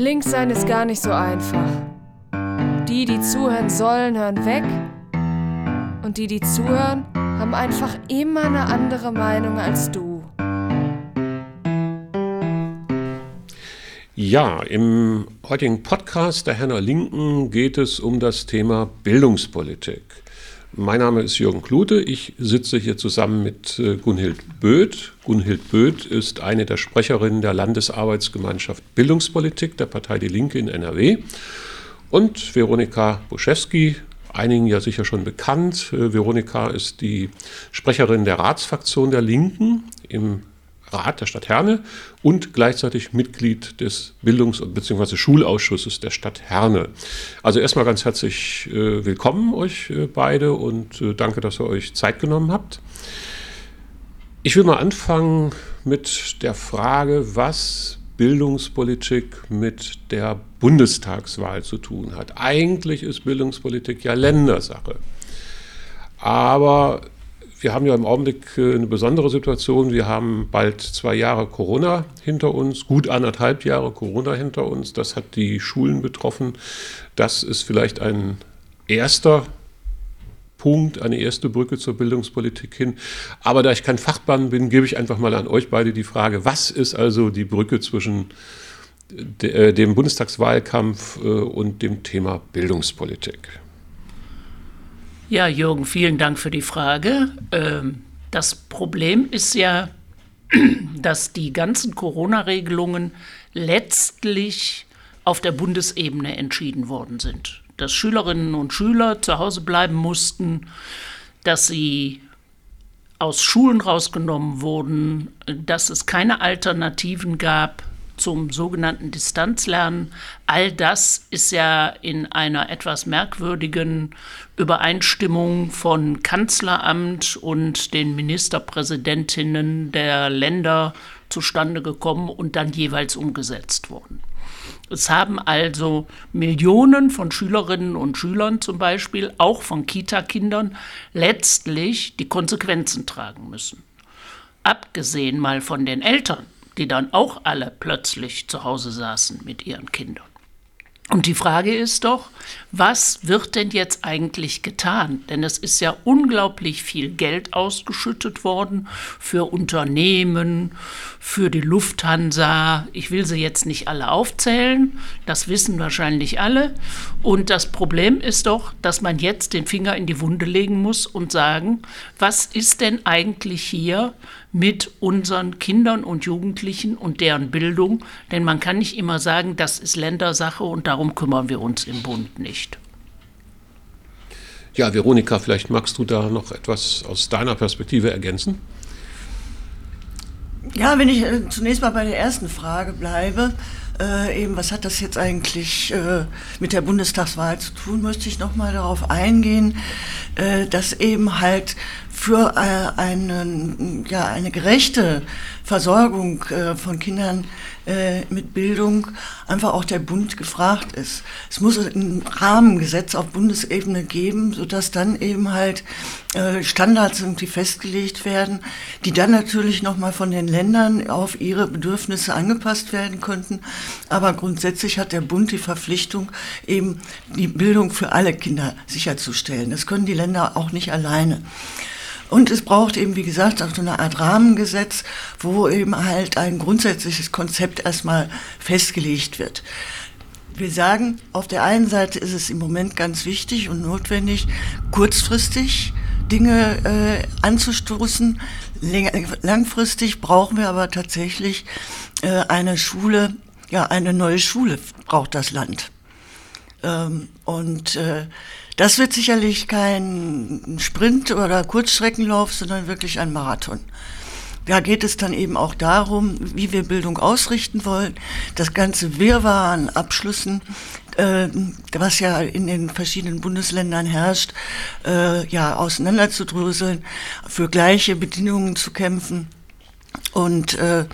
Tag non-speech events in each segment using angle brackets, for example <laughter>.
Links sein ist gar nicht so einfach. Die, die zuhören sollen, hören weg. Und die, die zuhören, haben einfach immer eine andere Meinung als du. Ja, im heutigen Podcast der Henner Linken geht es um das Thema Bildungspolitik. Mein Name ist Jürgen Klute. Ich sitze hier zusammen mit äh, Gunhild Böth. Gunhild Böth ist eine der Sprecherinnen der Landesarbeitsgemeinschaft Bildungspolitik der Partei Die Linke in NRW. Und Veronika Buschewski, einigen ja sicher schon bekannt. Äh, Veronika ist die Sprecherin der Ratsfraktion der Linken im Rat der Stadt Herne und gleichzeitig Mitglied des Bildungs- bzw. Schulausschusses der Stadt Herne. Also erstmal ganz herzlich äh, willkommen euch äh, beide und äh, danke, dass ihr euch Zeit genommen habt. Ich will mal anfangen mit der Frage, was Bildungspolitik mit der Bundestagswahl zu tun hat. Eigentlich ist Bildungspolitik ja Ländersache. Aber wir haben ja im Augenblick äh, eine besondere Situation. Wir haben bald zwei Jahre Corona hinter uns, gut anderthalb Jahre Corona hinter uns. Das hat die Schulen betroffen. Das ist vielleicht ein erster Punkt, eine erste Brücke zur Bildungspolitik hin. Aber da ich kein Fachmann bin, gebe ich einfach mal an euch beide die Frage, was ist also die Brücke zwischen äh, dem Bundestagswahlkampf äh, und dem Thema Bildungspolitik? Ja, Jürgen, vielen Dank für die Frage. Ähm, das Problem ist ja, <clears throat> dass die ganzen Corona-Regelungen letztlich auf der Bundesebene entschieden worden sind. Dass Schülerinnen und Schüler zu Hause bleiben mussten, dass sie aus Schulen rausgenommen wurden, dass es keine Alternativen gab zum sogenannten Distanzlernen. All das ist ja in einer etwas merkwürdigen Übereinstimmung von Kanzleramt und den Ministerpräsidentinnen der Länder zustande gekommen und dann jeweils umgesetzt worden. Es haben also Millionen von Schülerinnen und Schülern zum Beispiel, auch von Kita-Kindern, letztlich die Konsequenzen tragen müssen. Abgesehen mal von den Eltern, die dann auch alle plötzlich zu Hause saßen mit ihren Kindern. Und die Frage ist doch, was wird denn jetzt eigentlich getan? Denn es ist ja unglaublich viel Geld ausgeschüttet worden für Unternehmen, für die Lufthansa. Ich will sie jetzt nicht alle aufzählen, das wissen wahrscheinlich alle. Und das Problem ist doch, dass man jetzt den Finger in die Wunde legen muss und sagen, was ist denn eigentlich hier mit unseren Kindern und Jugendlichen und deren Bildung? Denn man kann nicht immer sagen, das ist Ländersache und darum kümmern wir uns im Bund nicht. Ja, Veronika, vielleicht magst du da noch etwas aus deiner Perspektive ergänzen? Ja, wenn ich äh, zunächst mal bei der ersten Frage bleibe, äh, eben, was hat das jetzt eigentlich äh, mit der Bundestagswahl zu tun, möchte ich noch mal darauf eingehen, äh, dass eben halt für äh, einen, ja, eine gerechte Versorgung äh, von Kindern äh, mit Bildung einfach auch der Bund gefragt ist. Es muss ein Rahmengesetz auf Bundesebene geben, sodass dann eben halt äh, Standards irgendwie festgelegt werden, die dann natürlich nochmal von den Ländern auf ihre Bedürfnisse angepasst werden könnten. Aber grundsätzlich hat der Bund die Verpflichtung, eben die Bildung für alle Kinder sicherzustellen. Das können die Länder auch nicht alleine. Und es braucht eben, wie gesagt, auch so eine Art Rahmengesetz, wo eben halt ein grundsätzliches Konzept erstmal festgelegt wird. Wir sagen, auf der einen Seite ist es im Moment ganz wichtig und notwendig, kurzfristig Dinge äh, anzustoßen. Langfristig brauchen wir aber tatsächlich äh, eine Schule, ja, eine neue Schule braucht das Land. Ähm, und äh, das wird sicherlich kein Sprint oder Kurzstreckenlauf, sondern wirklich ein Marathon. Da geht es dann eben auch darum, wie wir Bildung ausrichten wollen, das ganze Wirrwarr an Abschlüssen, äh, was ja in den verschiedenen Bundesländern herrscht, äh, ja auseinanderzudröseln, für gleiche Bedingungen zu kämpfen und äh,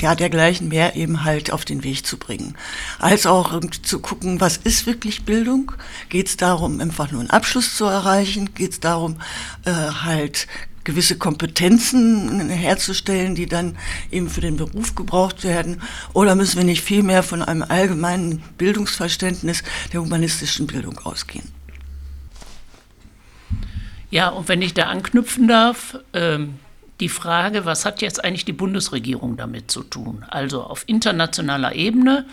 ja dergleichen mehr eben halt auf den Weg zu bringen. Als auch zu gucken, was ist wirklich Bildung? Geht es darum, einfach nur einen Abschluss zu erreichen? Geht es darum, äh, halt gewisse Kompetenzen herzustellen, die dann eben für den Beruf gebraucht werden? Oder müssen wir nicht vielmehr von einem allgemeinen Bildungsverständnis der humanistischen Bildung ausgehen? Ja, und wenn ich da anknüpfen darf, ähm, die Frage, was hat jetzt eigentlich die Bundesregierung damit zu tun? Also auf internationaler Ebene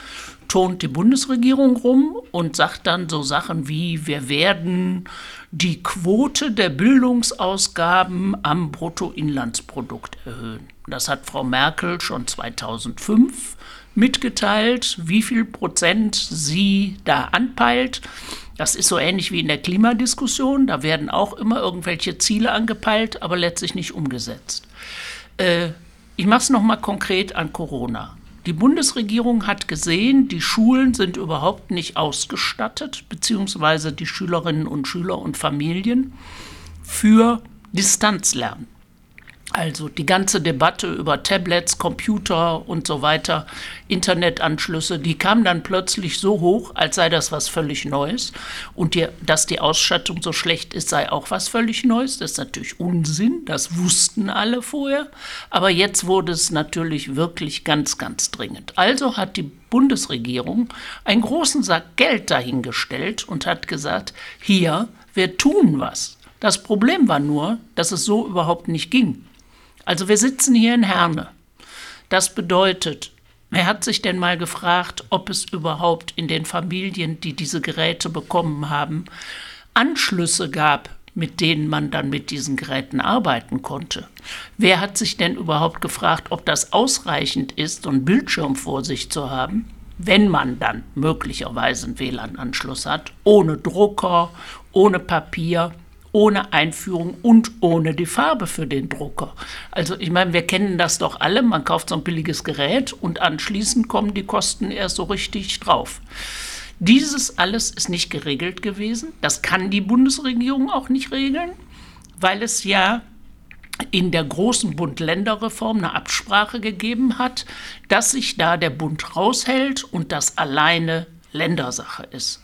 tont die Bundesregierung rum und sagt dann so Sachen wie, wir werden die Quote der Bildungsausgaben am Bruttoinlandsprodukt erhöhen. Das hat Frau Merkel schon 2005 mitgeteilt, wie viel Prozent sie da anpeilt. Das ist so ähnlich wie in der Klimadiskussion. Da werden auch immer irgendwelche Ziele angepeilt, aber letztlich nicht umgesetzt. Äh, ich mache es nochmal konkret an Corona. Die Bundesregierung hat gesehen, die Schulen sind überhaupt nicht ausgestattet, beziehungsweise die Schülerinnen und Schüler und Familien für Distanzlernen. Also die ganze Debatte über Tablets, Computer und so weiter, Internetanschlüsse, die kam dann plötzlich so hoch, als sei das was völlig Neues. Und die, dass die Ausstattung so schlecht ist, sei auch was völlig Neues. Das ist natürlich Unsinn, das wussten alle vorher. Aber jetzt wurde es natürlich wirklich ganz, ganz dringend. Also hat die Bundesregierung einen großen Sack Geld dahingestellt und hat gesagt, hier, wir tun was. Das Problem war nur, dass es so überhaupt nicht ging. Also wir sitzen hier in Herne. Das bedeutet, wer hat sich denn mal gefragt, ob es überhaupt in den Familien, die diese Geräte bekommen haben, Anschlüsse gab, mit denen man dann mit diesen Geräten arbeiten konnte? Wer hat sich denn überhaupt gefragt, ob das ausreichend ist, so einen Bildschirm vor sich zu haben, wenn man dann möglicherweise einen WLAN-Anschluss hat, ohne Drucker, ohne Papier? Ohne Einführung und ohne die Farbe für den Drucker. Also ich meine, wir kennen das doch alle, man kauft so ein billiges Gerät und anschließend kommen die Kosten erst so richtig drauf. Dieses alles ist nicht geregelt gewesen. Das kann die Bundesregierung auch nicht regeln, weil es ja in der großen Bund-Länder-Reform eine Absprache gegeben hat, dass sich da der Bund raushält und das alleine Ländersache ist.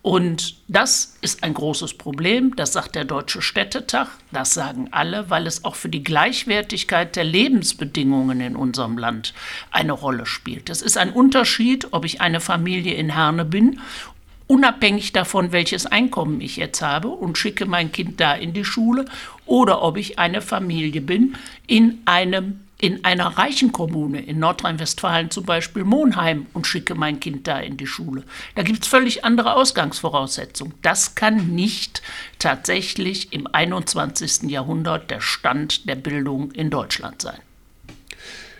Und das ist ein großes Problem, das sagt der Deutsche Städtetag, das sagen alle, weil es auch für die Gleichwertigkeit der Lebensbedingungen in unserem Land eine Rolle spielt. Es ist ein Unterschied, ob ich eine Familie in Herne bin unabhängig davon, welches Einkommen ich jetzt habe und schicke mein Kind da in die Schule oder ob ich eine Familie bin in einem in einer reichen Kommune, in Nordrhein-Westfalen zum Beispiel Monheim, und schicke mein Kind da in die Schule. Da gibt es völlig andere Ausgangsvoraussetzungen. Das kann nicht tatsächlich im 21. Jahrhundert der Stand der Bildung in Deutschland sein.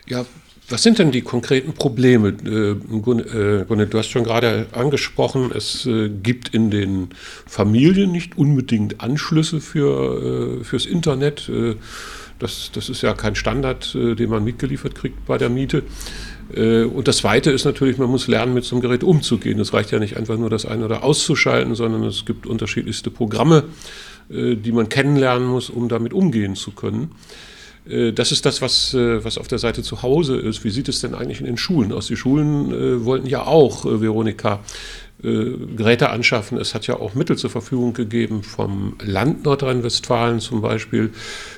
Ja, was sind denn die konkreten Probleme? Äh, Gunne, äh, du hast schon gerade angesprochen, es äh, gibt in den Familien nicht unbedingt Anschlüsse für, fürs Internet. Das, das ist ja kein Standard, äh, den man mitgeliefert kriegt bei der Miete. Äh, und das Zweite ist natürlich, man muss lernen, mit so einem Gerät umzugehen. Es reicht ja nicht einfach nur das eine oder auszuschalten, sondern es gibt unterschiedlichste Programme, äh, die man kennenlernen muss, um damit umgehen zu können. Das ist das, was, was auf der Seite zu Hause ist. Wie sieht es denn eigentlich in den Schulen aus? Die Schulen wollten ja auch, Veronika, äh, Geräte anschaffen. Es hat ja auch Mittel zur Verfügung gegeben vom Land Nordrhein-Westfalen zum Beispiel,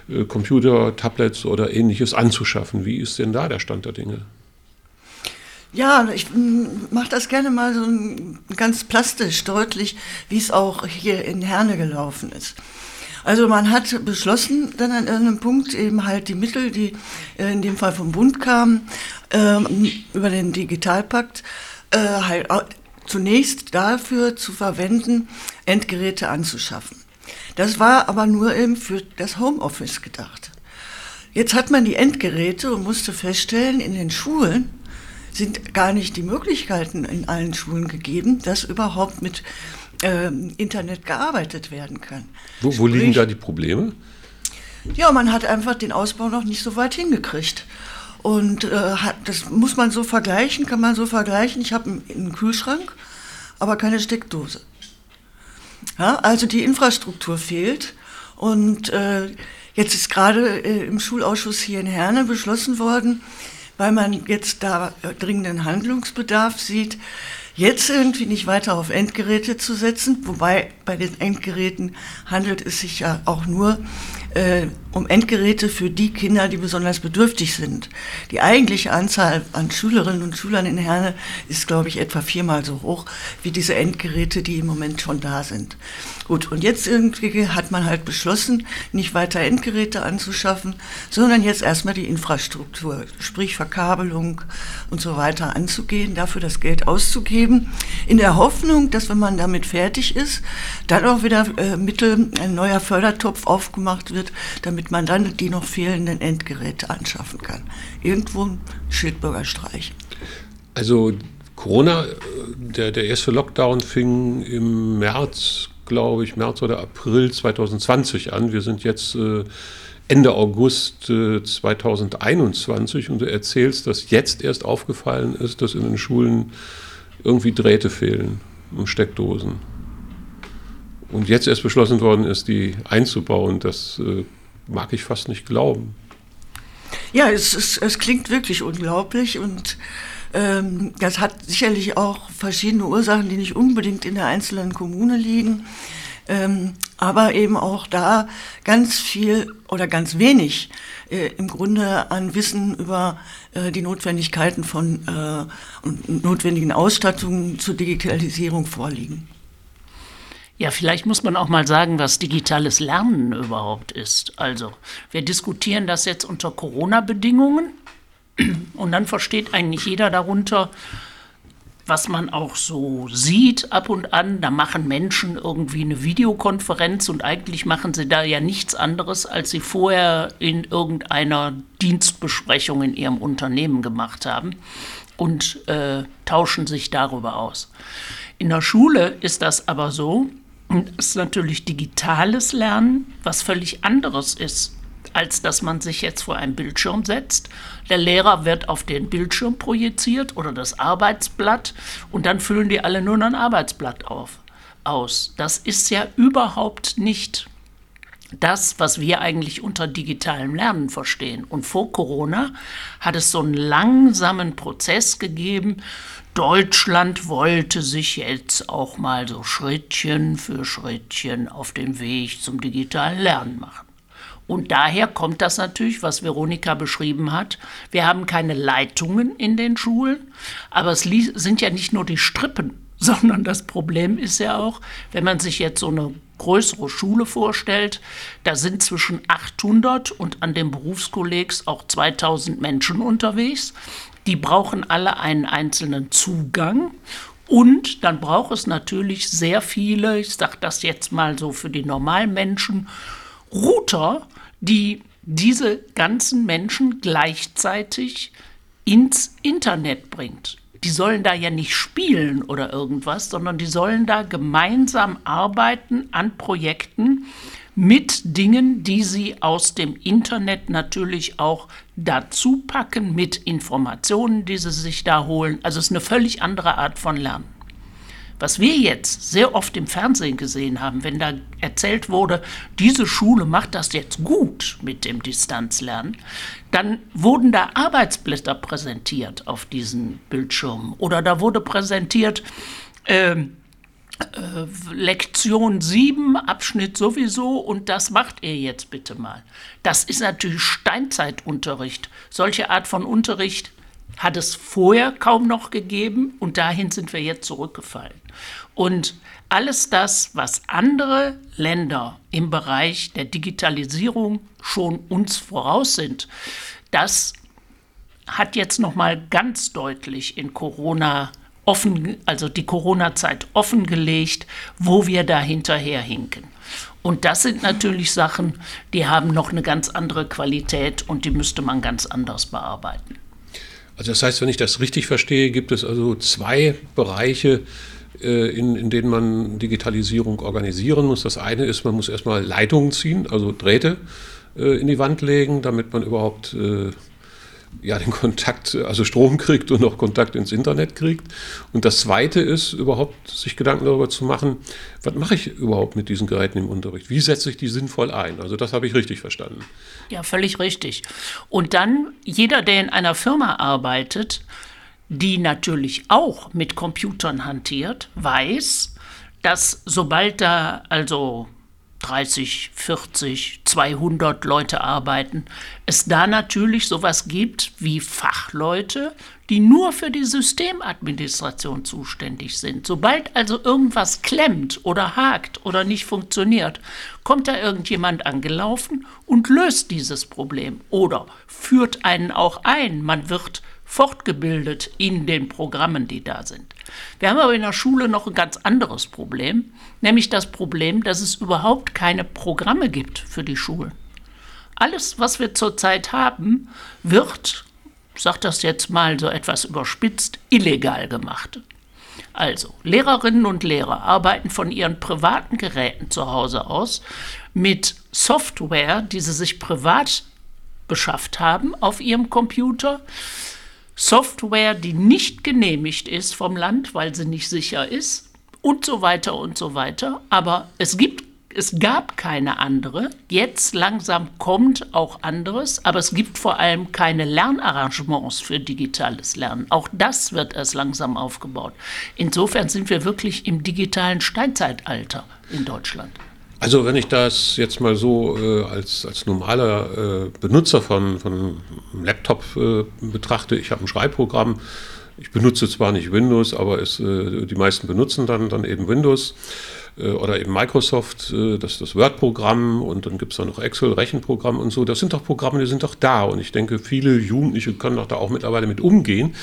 äh, Computer, Tablets oder ähnliches anzuschaffen. Wie ist denn da der Stand der Dinge? Ja, ich mache das gerne mal so ganz plastisch deutlich, wie es auch hier in Herne gelaufen ist. Also man hat beschlossen, dann an einem Punkt eben halt die Mittel, die äh, in dem Fall vom Bund kamen, ähm, über den Digitalpakt, äh, halt zunächst dafür zu verwenden, Endgeräte anzuschaffen. Das war aber nur eben für das Homeoffice gedacht. Jetzt hat man die Endgeräte und musste feststellen, in den Schulen sind gar nicht die Möglichkeiten in allen Schulen gegeben, dass überhaupt mit ähm, Internet gearbeitet werden kann. Wo, wo Sprich, liegen da die Probleme? Ja, man hat einfach den Ausbau noch nicht so weit hingekriegt. Und äh, das muss man so vergleichen, kann man so vergleichen. Ich habe einen Kühlschrank, aber keine Steckdose. Ja, also die Infrastruktur fehlt. Und äh, jetzt ist gerade äh, im Schulausschuss hier in Herne beschlossen worden, weil man jetzt da dringenden Handlungsbedarf sieht, jetzt irgendwie nicht weiter auf Endgeräte zu setzen, wobei bei den Endgeräten handelt es sich ja auch nur äh, um Endgeräte für die Kinder, die besonders bedürftig sind. Die eigentliche Anzahl an Schülerinnen und Schülern in Herne ist, glaube ich, etwa viermal so hoch wie diese Endgeräte, die im Moment schon da sind. Gut, und jetzt irgendwie hat man halt beschlossen, nicht weiter Endgeräte anzuschaffen, sondern jetzt erstmal die Infrastruktur, sprich Verkabelung und so weiter anzugehen, dafür das Geld auszugeben, in der Hoffnung, dass wenn man damit fertig ist, dann auch wieder äh, Mittel, ein neuer Fördertopf aufgemacht wird, damit man dann die noch fehlenden Endgeräte anschaffen kann. Irgendwo ein Schildbürger streichen. Also Corona, äh, der, der erste Lockdown fing im März glaube ich, März oder April 2020 an. Wir sind jetzt äh, Ende August äh, 2021 und du erzählst, dass jetzt erst aufgefallen ist, dass in den Schulen irgendwie Drähte fehlen und Steckdosen. Und jetzt erst beschlossen worden ist, die einzubauen. Das äh, mag ich fast nicht glauben. Ja, es, es, es klingt wirklich unglaublich und ähm, das hat sicherlich auch verschiedene Ursachen, die nicht unbedingt in der einzelnen Kommune liegen. Ähm, aber eben auch da ganz viel oder ganz wenig äh, im Grunde an Wissen über äh, die Notwendigkeiten von äh, und notwendigen Ausstattungen zur Digitalisierung vorliegen. Ja, vielleicht muss man auch mal sagen, was digitales Lernen überhaupt ist. Also, wir diskutieren das jetzt unter Corona-Bedingungen. Und dann versteht eigentlich jeder darunter, was man auch so sieht ab und an, da machen Menschen irgendwie eine Videokonferenz und eigentlich machen sie da ja nichts anderes, als sie vorher in irgendeiner Dienstbesprechung in ihrem Unternehmen gemacht haben und äh, tauschen sich darüber aus. In der Schule ist das aber so, ist natürlich digitales Lernen, was völlig anderes ist als dass man sich jetzt vor einen Bildschirm setzt. Der Lehrer wird auf den Bildschirm projiziert oder das Arbeitsblatt und dann füllen die alle nur ein Arbeitsblatt auf, aus. Das ist ja überhaupt nicht das, was wir eigentlich unter digitalem Lernen verstehen. Und vor Corona hat es so einen langsamen Prozess gegeben. Deutschland wollte sich jetzt auch mal so Schrittchen für Schrittchen auf dem Weg zum digitalen Lernen machen. Und daher kommt das natürlich, was Veronika beschrieben hat. Wir haben keine Leitungen in den Schulen, aber es sind ja nicht nur die Strippen, <laughs> sondern das Problem ist ja auch, wenn man sich jetzt so eine größere Schule vorstellt, da sind zwischen 800 und an den Berufskollegs auch 2000 Menschen unterwegs. Die brauchen alle einen einzelnen Zugang und dann braucht es natürlich sehr viele, ich sage das jetzt mal so für die normalen Menschen, Router, die diese ganzen Menschen gleichzeitig ins Internet bringt. Die sollen da ja nicht spielen oder irgendwas, sondern die sollen da gemeinsam arbeiten an Projekten mit Dingen, die sie aus dem Internet natürlich auch dazu packen, mit Informationen, die sie sich da holen. Also es ist eine völlig andere Art von Lernen. Was wir jetzt sehr oft im Fernsehen gesehen haben, wenn da erzählt wurde, diese Schule macht das jetzt gut mit dem Distanzlernen, dann wurden da Arbeitsblätter präsentiert auf diesen Bildschirmen oder da wurde präsentiert, äh, äh, Lektion 7, Abschnitt sowieso und das macht ihr jetzt bitte mal. Das ist natürlich Steinzeitunterricht. Solche Art von Unterricht hat es vorher kaum noch gegeben und dahin sind wir jetzt zurückgefallen. Und alles das, was andere Länder im Bereich der Digitalisierung schon uns voraus sind, das hat jetzt noch mal ganz deutlich in Corona offen, also die Corona-Zeit offengelegt, wo wir da hinterher hinken. Und das sind natürlich Sachen, die haben noch eine ganz andere Qualität und die müsste man ganz anders bearbeiten. Also das heißt, wenn ich das richtig verstehe, gibt es also zwei Bereiche, äh, in, in denen man Digitalisierung organisieren muss. Das eine ist, man muss erstmal Leitungen ziehen, also Drähte äh, in die Wand legen, damit man überhaupt äh, ja, den Kontakt, also Strom kriegt und auch Kontakt ins Internet kriegt. Und das Zweite ist, überhaupt sich Gedanken darüber zu machen, was mache ich überhaupt mit diesen Geräten im Unterricht? Wie setze ich die sinnvoll ein? Also das habe ich richtig verstanden. Ja, völlig richtig. Und dann, jeder, der in einer Firma arbeitet, die natürlich auch mit Computern hantiert, weiß, dass sobald da also 30, 40, 200 Leute arbeiten, es da natürlich sowas gibt wie Fachleute, die nur für die Systemadministration zuständig sind. Sobald also irgendwas klemmt oder hakt oder nicht funktioniert, kommt da irgendjemand angelaufen und löst dieses Problem oder führt einen auch ein. Man wird fortgebildet in den Programmen, die da sind. Wir haben aber in der Schule noch ein ganz anderes Problem, nämlich das Problem, dass es überhaupt keine Programme gibt für die Schulen. Alles, was wir zurzeit haben, wird, ich sage das jetzt mal so etwas überspitzt, illegal gemacht. Also, Lehrerinnen und Lehrer arbeiten von ihren privaten Geräten zu Hause aus mit Software, die sie sich privat beschafft haben auf ihrem Computer Software, die nicht genehmigt ist vom Land, weil sie nicht sicher ist und so weiter und so weiter. Aber es gibt es gab keine andere. Jetzt langsam kommt auch anderes, aber es gibt vor allem keine Lernarrangements für digitales Lernen. Auch das wird erst langsam aufgebaut. Insofern sind wir wirklich im digitalen Steinzeitalter in Deutschland. Also wenn ich das jetzt mal so äh, als, als normaler äh, Benutzer von, von einem Laptop äh, betrachte, ich habe ein Schreibprogramm, ich benutze zwar nicht Windows, aber es, äh, die meisten benutzen dann, dann eben Windows äh, oder eben Microsoft, äh, das, das Word-Programm und dann gibt es da noch Excel, Rechenprogramm und so. Das sind doch Programme, die sind doch da und ich denke, viele Jugendliche können doch da auch mittlerweile mit umgehen.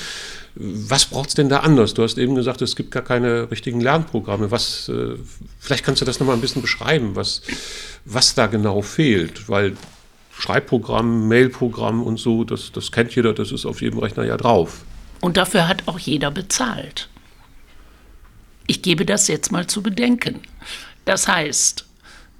Was braucht es denn da anders? Du hast eben gesagt, es gibt gar keine richtigen Lernprogramme. Was, äh, vielleicht kannst du das nochmal ein bisschen beschreiben, was, was da genau fehlt, weil Schreibprogramm, Mailprogramm und so, das, das kennt jeder, das ist auf jedem Rechner ja drauf. Und dafür hat auch jeder bezahlt. Ich gebe das jetzt mal zu bedenken. Das heißt,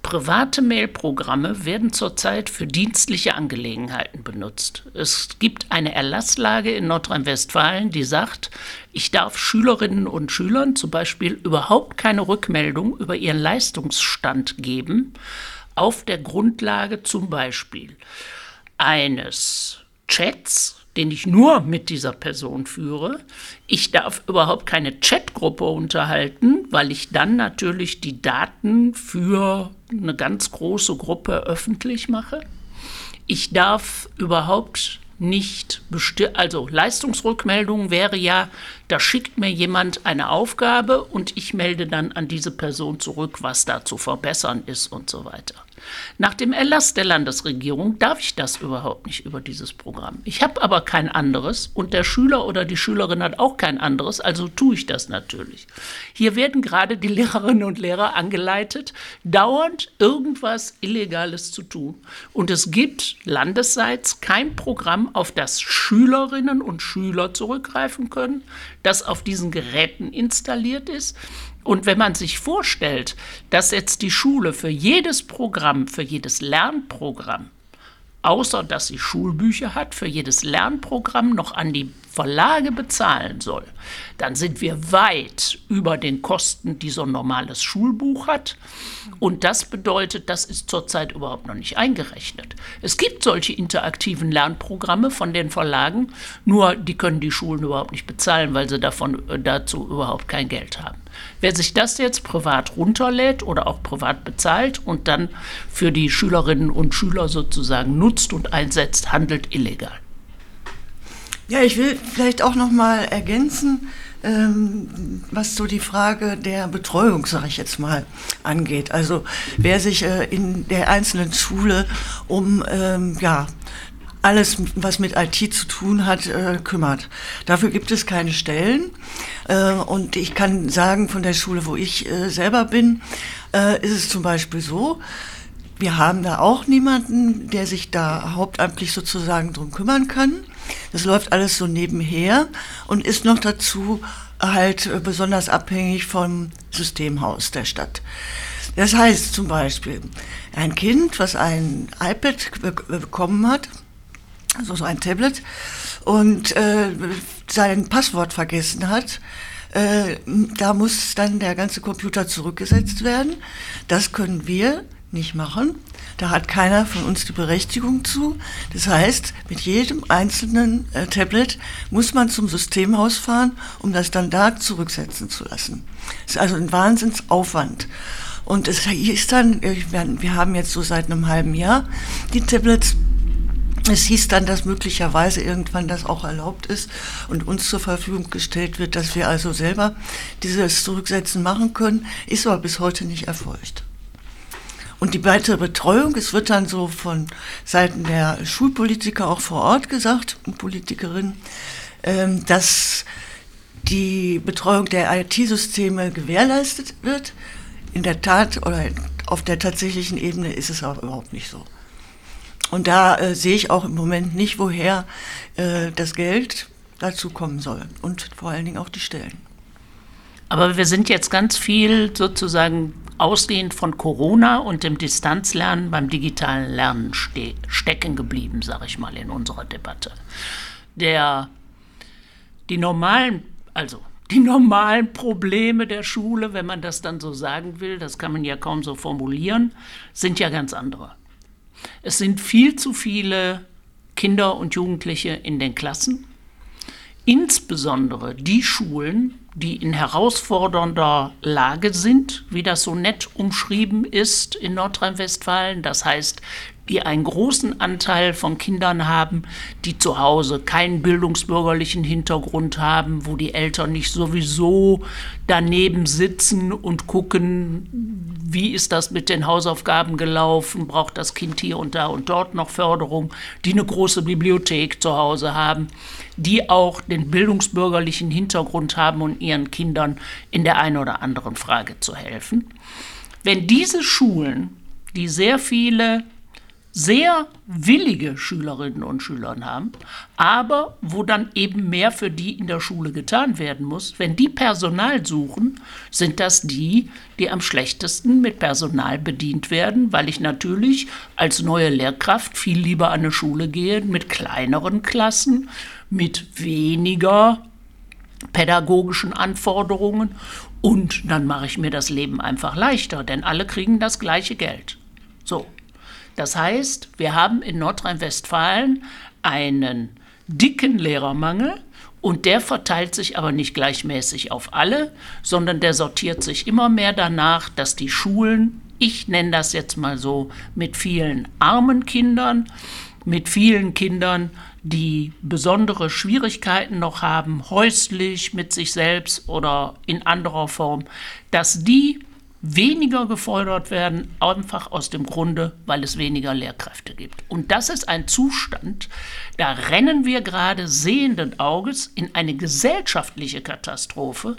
Private Mailprogramme werden zurzeit für dienstliche Angelegenheiten benutzt. Es gibt eine Erlasslage in Nordrhein-Westfalen, die sagt, ich darf Schülerinnen und Schülern zum Beispiel überhaupt keine Rückmeldung über ihren Leistungsstand geben, auf der Grundlage zum Beispiel eines Chats den ich nur mit dieser Person führe. Ich darf überhaupt keine Chatgruppe unterhalten, weil ich dann natürlich die Daten für eine ganz große Gruppe öffentlich mache. Ich darf überhaupt nicht also Leistungsrückmeldung wäre ja, da schickt mir jemand eine Aufgabe und ich melde dann an diese Person zurück, was da zu verbessern ist und so weiter. Nach dem Erlass der Landesregierung darf ich das überhaupt nicht über dieses Programm. Ich habe aber kein anderes und der Schüler oder die Schülerin hat auch kein anderes, also tue ich das natürlich. Hier werden gerade die Lehrerinnen und Lehrer angeleitet, dauernd irgendwas Illegales zu tun. Und es gibt landesseits kein Programm, auf das Schülerinnen und Schüler zurückgreifen können, das auf diesen Geräten installiert ist. Und wenn man sich vorstellt, dass jetzt die Schule für jedes Programm, für jedes Lernprogramm, außer dass sie Schulbücher hat, für jedes Lernprogramm noch an die Verlage bezahlen soll, dann sind wir weit über den Kosten, die so ein normales Schulbuch hat. Und das bedeutet, das ist zurzeit überhaupt noch nicht eingerechnet. Es gibt solche interaktiven Lernprogramme von den Verlagen, nur die können die Schulen überhaupt nicht bezahlen, weil sie davon, äh, dazu überhaupt kein Geld haben. Wer sich das jetzt privat runterlädt oder auch privat bezahlt und dann für die Schülerinnen und Schüler sozusagen nutzt und einsetzt, handelt illegal. Ja, ich will vielleicht auch noch mal ergänzen, ähm, was so die Frage der Betreuung, sage ich jetzt mal, angeht. Also wer sich äh, in der einzelnen Schule um ähm, ja alles, was mit IT zu tun hat, äh, kümmert. Dafür gibt es keine Stellen. Äh, und ich kann sagen, von der Schule, wo ich äh, selber bin, äh, ist es zum Beispiel so, wir haben da auch niemanden, der sich da hauptamtlich sozusagen drum kümmern kann. Das läuft alles so nebenher und ist noch dazu halt besonders abhängig vom Systemhaus der Stadt. Das heißt zum Beispiel, ein Kind, was ein iPad bekommen hat, also so ein Tablet, und äh, sein Passwort vergessen hat, äh, da muss dann der ganze Computer zurückgesetzt werden. Das können wir nicht machen. Da hat keiner von uns die Berechtigung zu. Das heißt, mit jedem einzelnen äh, Tablet muss man zum Systemhaus fahren, um das dann da zurücksetzen zu lassen. Das ist also ein Wahnsinnsaufwand. Und es hieß dann, äh, wir haben jetzt so seit einem halben Jahr die Tablets es hieß dann, dass möglicherweise irgendwann das auch erlaubt ist und uns zur Verfügung gestellt wird, dass wir also selber dieses Zurücksetzen machen können, ist aber bis heute nicht erfolgt. Und die weitere Betreuung, es wird dann so von Seiten der Schulpolitiker auch vor Ort gesagt, und Politikerinnen, ähm, dass die Betreuung der IT-Systeme gewährleistet wird. In der Tat oder auf der tatsächlichen Ebene ist es aber überhaupt nicht so. Und da äh, sehe ich auch im Moment nicht, woher äh, das Geld dazu kommen soll und vor allen Dingen auch die Stellen. Aber wir sind jetzt ganz viel sozusagen ausgehend von Corona und dem Distanzlernen beim digitalen Lernen ste stecken geblieben, sage ich mal, in unserer Debatte. Der, die normalen, also die normalen Probleme der Schule, wenn man das dann so sagen will, das kann man ja kaum so formulieren, sind ja ganz andere. Es sind viel zu viele Kinder und Jugendliche in den Klassen. Insbesondere die Schulen, die in herausfordernder Lage sind, wie das so nett umschrieben ist in Nordrhein-Westfalen. Das heißt, die einen großen Anteil von Kindern haben, die zu Hause keinen bildungsbürgerlichen Hintergrund haben, wo die Eltern nicht sowieso daneben sitzen und gucken, wie ist das mit den Hausaufgaben gelaufen, braucht das Kind hier und da und dort noch Förderung, die eine große Bibliothek zu Hause haben, die auch den bildungsbürgerlichen Hintergrund haben und ihren Kindern in der einen oder anderen Frage zu helfen. Wenn diese Schulen, die sehr viele sehr willige Schülerinnen und Schüler haben, aber wo dann eben mehr für die in der Schule getan werden muss. Wenn die Personal suchen, sind das die, die am schlechtesten mit Personal bedient werden, weil ich natürlich als neue Lehrkraft viel lieber an eine Schule gehe mit kleineren Klassen, mit weniger pädagogischen Anforderungen und dann mache ich mir das Leben einfach leichter, denn alle kriegen das gleiche Geld. So. Das heißt, wir haben in Nordrhein-Westfalen einen dicken Lehrermangel und der verteilt sich aber nicht gleichmäßig auf alle, sondern der sortiert sich immer mehr danach, dass die Schulen, ich nenne das jetzt mal so, mit vielen armen Kindern, mit vielen Kindern, die besondere Schwierigkeiten noch haben, häuslich, mit sich selbst oder in anderer Form, dass die weniger gefordert werden, einfach aus dem Grunde, weil es weniger Lehrkräfte gibt. Und das ist ein Zustand, da rennen wir gerade sehenden Auges in eine gesellschaftliche Katastrophe,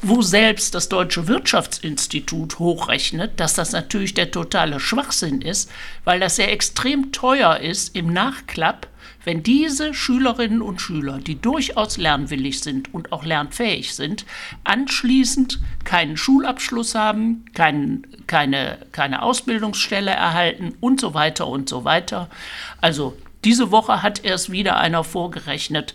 wo selbst das Deutsche Wirtschaftsinstitut hochrechnet, dass das natürlich der totale Schwachsinn ist, weil das ja extrem teuer ist im Nachklapp wenn diese Schülerinnen und Schüler, die durchaus lernwillig sind und auch lernfähig sind, anschließend keinen Schulabschluss haben, kein, keine, keine Ausbildungsstelle erhalten und so weiter und so weiter. Also diese Woche hat erst wieder einer vorgerechnet,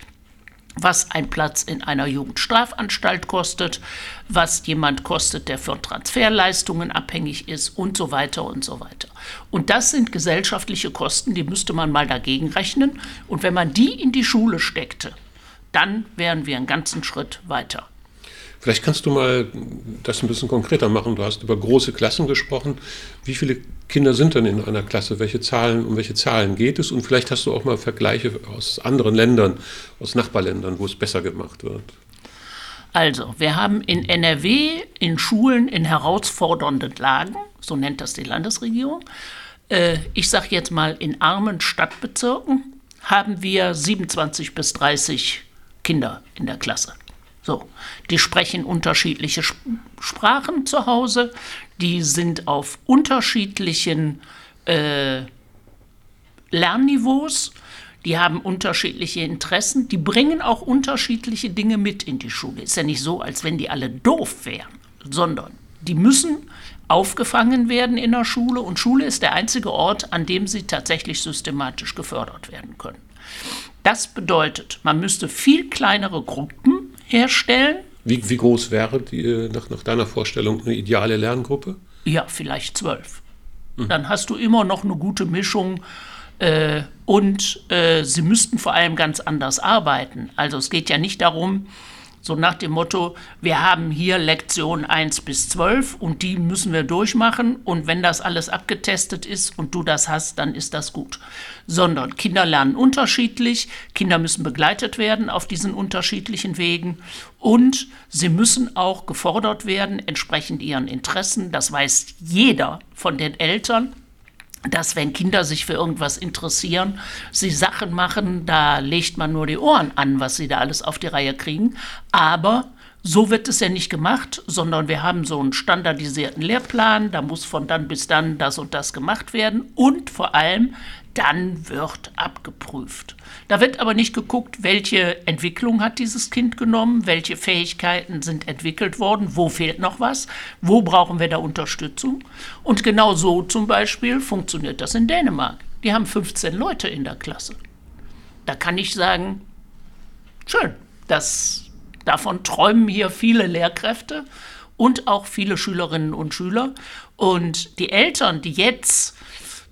was ein Platz in einer Jugendstrafanstalt kostet, was jemand kostet, der von Transferleistungen abhängig ist und so weiter und so weiter. Und das sind gesellschaftliche Kosten, die müsste man mal dagegen rechnen. Und wenn man die in die Schule steckte, dann wären wir einen ganzen Schritt weiter. Vielleicht kannst du mal das ein bisschen konkreter machen. Du hast über große Klassen gesprochen. Wie viele Kinder sind denn in einer Klasse? Welche Zahlen, um welche Zahlen geht es? Und vielleicht hast du auch mal Vergleiche aus anderen Ländern, aus Nachbarländern, wo es besser gemacht wird. Also, wir haben in NRW in Schulen in herausfordernden Lagen, so nennt das die Landesregierung, äh, ich sage jetzt mal in armen Stadtbezirken, haben wir 27 bis 30 Kinder in der Klasse. So, die sprechen unterschiedliche Sprachen zu Hause, die sind auf unterschiedlichen äh, Lernniveaus, die haben unterschiedliche Interessen, die bringen auch unterschiedliche Dinge mit in die Schule. Ist ja nicht so, als wenn die alle doof wären, sondern die müssen aufgefangen werden in der Schule und Schule ist der einzige Ort, an dem sie tatsächlich systematisch gefördert werden können. Das bedeutet, man müsste viel kleinere Gruppen herstellen. Wie, wie groß wäre die, äh, nach, nach deiner Vorstellung eine ideale Lerngruppe? Ja, vielleicht zwölf. Mhm. Dann hast du immer noch eine gute Mischung äh, und äh, sie müssten vor allem ganz anders arbeiten. Also es geht ja nicht darum, so nach dem Motto, wir haben hier Lektion 1 bis 12 und die müssen wir durchmachen und wenn das alles abgetestet ist und du das hast, dann ist das gut. Sondern Kinder lernen unterschiedlich, Kinder müssen begleitet werden auf diesen unterschiedlichen Wegen und sie müssen auch gefordert werden, entsprechend ihren Interessen. Das weiß jeder von den Eltern dass wenn Kinder sich für irgendwas interessieren, sie Sachen machen, da legt man nur die Ohren an, was sie da alles auf die Reihe kriegen. Aber so wird es ja nicht gemacht, sondern wir haben so einen standardisierten Lehrplan, da muss von dann bis dann das und das gemacht werden und vor allem dann wird abgeprüft. Da wird aber nicht geguckt, welche Entwicklung hat dieses Kind genommen, welche Fähigkeiten sind entwickelt worden, wo fehlt noch was, wo brauchen wir da Unterstützung. Und genau so zum Beispiel funktioniert das in Dänemark. Die haben 15 Leute in der Klasse. Da kann ich sagen, schön, das, davon träumen hier viele Lehrkräfte und auch viele Schülerinnen und Schüler. Und die Eltern, die jetzt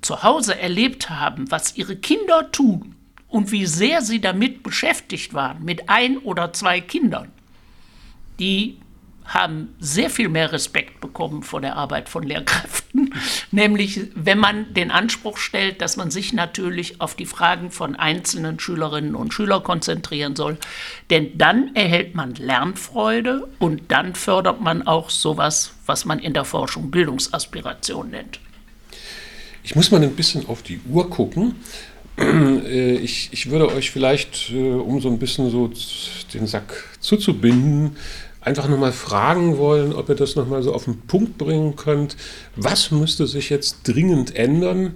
zu Hause erlebt haben, was ihre Kinder tun und wie sehr sie damit beschäftigt waren, mit ein oder zwei Kindern, die haben sehr viel mehr Respekt bekommen vor der Arbeit von Lehrkräften, <laughs> nämlich wenn man den Anspruch stellt, dass man sich natürlich auf die Fragen von einzelnen Schülerinnen und Schülern konzentrieren soll, denn dann erhält man Lernfreude und dann fördert man auch sowas, was man in der Forschung Bildungsaspiration nennt. Ich muss mal ein bisschen auf die Uhr gucken. <clears throat> Äh, ich, ich würde euch vielleicht, äh, um so ein bisschen so den Sack zuzubinden, einfach nochmal fragen wollen, ob ihr das nochmal so auf den Punkt bringen könnt. Was müsste sich jetzt dringend ändern?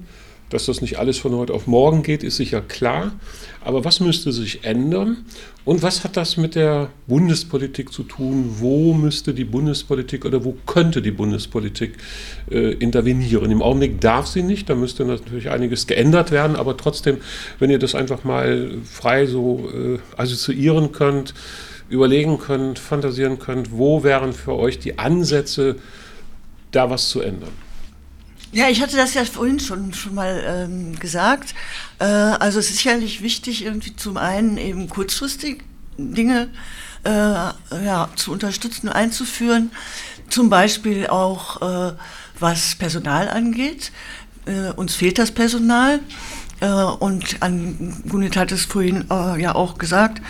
Dass das nicht alles von heute auf morgen geht, ist sicher klar. Aber was müsste sich ändern? Und was hat das mit der Bundespolitik zu tun? Wo müsste die Bundespolitik oder wo könnte die Bundespolitik äh, intervenieren? Im Augenblick darf sie nicht, da müsste natürlich einiges geändert werden, aber trotzdem, wenn ihr das einfach mal frei so äh, assoziieren könnt, überlegen könnt, fantasieren könnt, wo wären für euch die Ansätze, da was zu ändern? Ja, ich hatte das ja vorhin schon, schon mal ähm, gesagt. Äh, also es ist sicherlich wichtig, irgendwie zum einen eben kurzfristig Dinge äh, ja, zu unterstützen, einzuführen. Zum Beispiel auch äh, was Personal angeht. Äh, uns fehlt das Personal. Äh, und an, Gunit hat es vorhin äh, ja auch gesagt,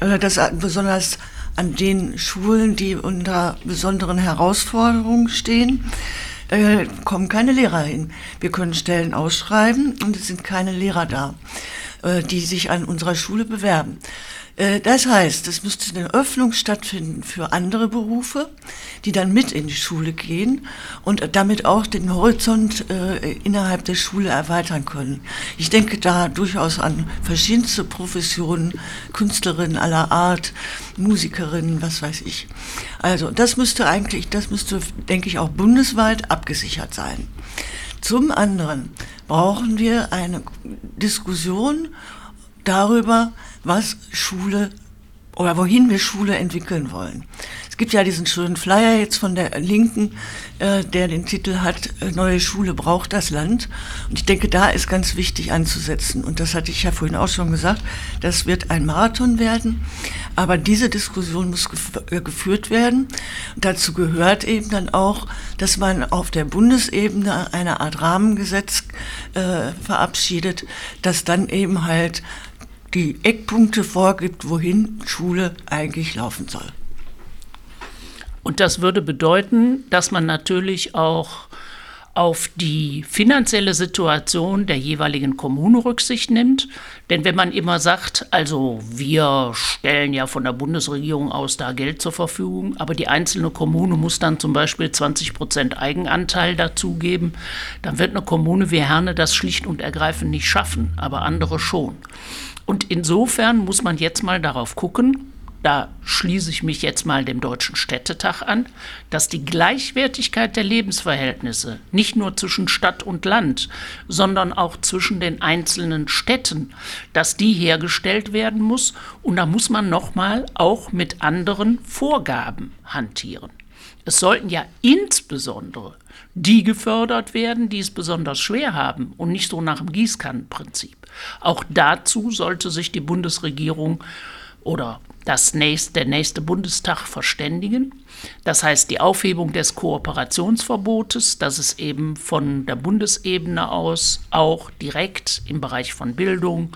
dass besonders an den Schulen, die unter besonderen Herausforderungen stehen, äh, kommen keine Lehrer hin. Wir können Stellen ausschreiben und es sind keine Lehrer da, äh, die sich an unserer Schule bewerben. Äh, das heißt, es müsste eine Öffnung stattfinden für andere Berufe, die dann mit in die Schule gehen und damit auch den Horizont äh, innerhalb der Schule erweitern können. Ich denke da durchaus an verschiedenste Professionen, Künstlerinnen aller Art, Musikerinnen, was weiß ich. Also das müsste eigentlich, das müsste, denke ich, auch bundesweit abgesichert sein. Zum anderen brauchen wir eine Diskussion darüber, was Schule oder wohin wir Schule entwickeln wollen. Es gibt ja diesen schönen Flyer jetzt von der Linken, äh, der den Titel hat, äh, Neue Schule braucht das Land. Und ich denke, da ist ganz wichtig anzusetzen. Und das hatte ich ja vorhin auch schon gesagt, das wird ein Marathon werden. Aber diese Diskussion muss äh, geführt werden. Und dazu gehört eben dann auch, dass man auf der Bundesebene eine Art Rahmengesetz äh, verabschiedet, das dann eben halt die Eckpunkte vorgibt, wohin Schule eigentlich laufen soll. Und das würde bedeuten, dass man natürlich auch auf die finanzielle Situation der jeweiligen Kommune Rücksicht nimmt. Denn wenn man immer sagt, also wir stellen ja von der Bundesregierung aus da Geld zur Verfügung, aber die einzelne Kommune muss dann zum Beispiel 20 Prozent Eigenanteil dazugeben, dann wird eine Kommune wie Herne das schlicht und ergreifend nicht schaffen, aber andere schon. Und insofern muss man jetzt mal darauf gucken, da schließe ich mich jetzt mal dem Deutschen Städtetag an, dass die Gleichwertigkeit der Lebensverhältnisse nicht nur zwischen Stadt und Land, sondern auch zwischen den einzelnen Städten, dass die hergestellt werden muss und da muss man noch mal auch mit anderen Vorgaben hantieren. Es sollten ja insbesondere die gefördert werden, die es besonders schwer haben und nicht so nach dem Gießkannenprinzip. Auch dazu sollte sich die Bundesregierung oder das nächste, der nächste Bundestag verständigen. Das heißt die Aufhebung des Kooperationsverbotes, dass es eben von der Bundesebene aus auch direkt im Bereich von Bildung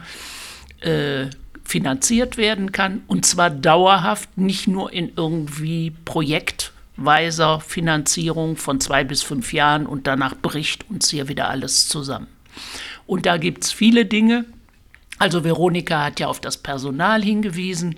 äh, finanziert werden kann und zwar dauerhaft, nicht nur in irgendwie projektweiser Finanzierung von zwei bis fünf Jahren und danach bricht uns hier wieder alles zusammen. Und da gibt es viele Dinge. Also Veronika hat ja auf das Personal hingewiesen.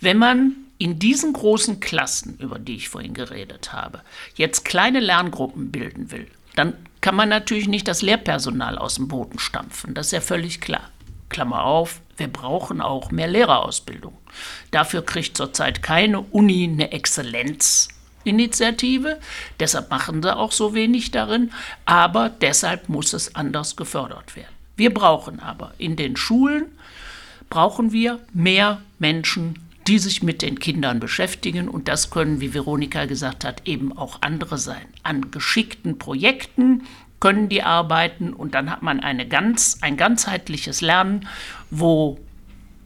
Wenn man in diesen großen Klassen, über die ich vorhin geredet habe, jetzt kleine Lerngruppen bilden will, dann kann man natürlich nicht das Lehrpersonal aus dem Boden stampfen. Das ist ja völlig klar. Klammer auf, wir brauchen auch mehr Lehrerausbildung. Dafür kriegt zurzeit keine Uni eine Exzellenzinitiative. Deshalb machen sie auch so wenig darin. Aber deshalb muss es anders gefördert werden. Wir brauchen aber in den Schulen brauchen wir mehr Menschen, die sich mit den Kindern beschäftigen. Und das können, wie Veronika gesagt hat, eben auch andere sein. An geschickten Projekten, können die arbeiten und dann hat man eine ganz, ein ganzheitliches Lernen, wo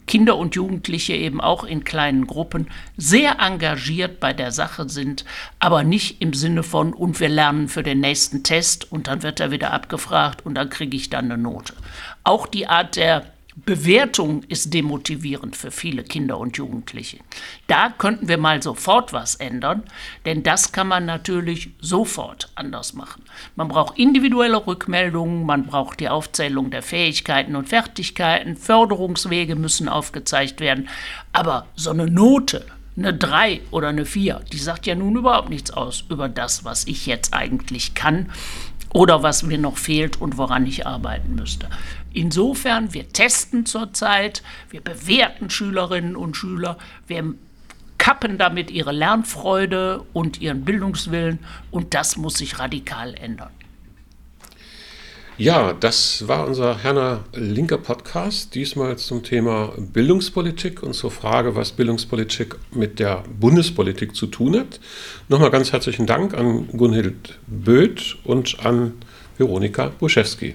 Kinder und Jugendliche eben auch in kleinen Gruppen sehr engagiert bei der Sache sind, aber nicht im Sinne von, und wir lernen für den nächsten Test und dann wird er wieder abgefragt und dann kriege ich dann eine Note. Auch die Art der Bewertung ist demotivierend für viele Kinder und Jugendliche. Da könnten wir mal sofort was ändern, denn das kann man natürlich sofort anders machen. Man braucht individuelle Rückmeldungen, man braucht die Aufzählung der Fähigkeiten und Fertigkeiten, Förderungswege müssen aufgezeigt werden, aber so eine Note, eine 3 oder eine 4, die sagt ja nun überhaupt nichts aus über das, was ich jetzt eigentlich kann oder was mir noch fehlt und woran ich arbeiten müsste. Insofern, wir testen zurzeit, wir bewerten Schülerinnen und Schüler, wir kappen damit ihre Lernfreude und ihren Bildungswillen und das muss sich radikal ändern. Ja, das war unser Herner Linker Podcast, diesmal zum Thema Bildungspolitik und zur Frage, was Bildungspolitik mit der Bundespolitik zu tun hat. Nochmal ganz herzlichen Dank an Gunhild Böth und an Veronika Buschewski.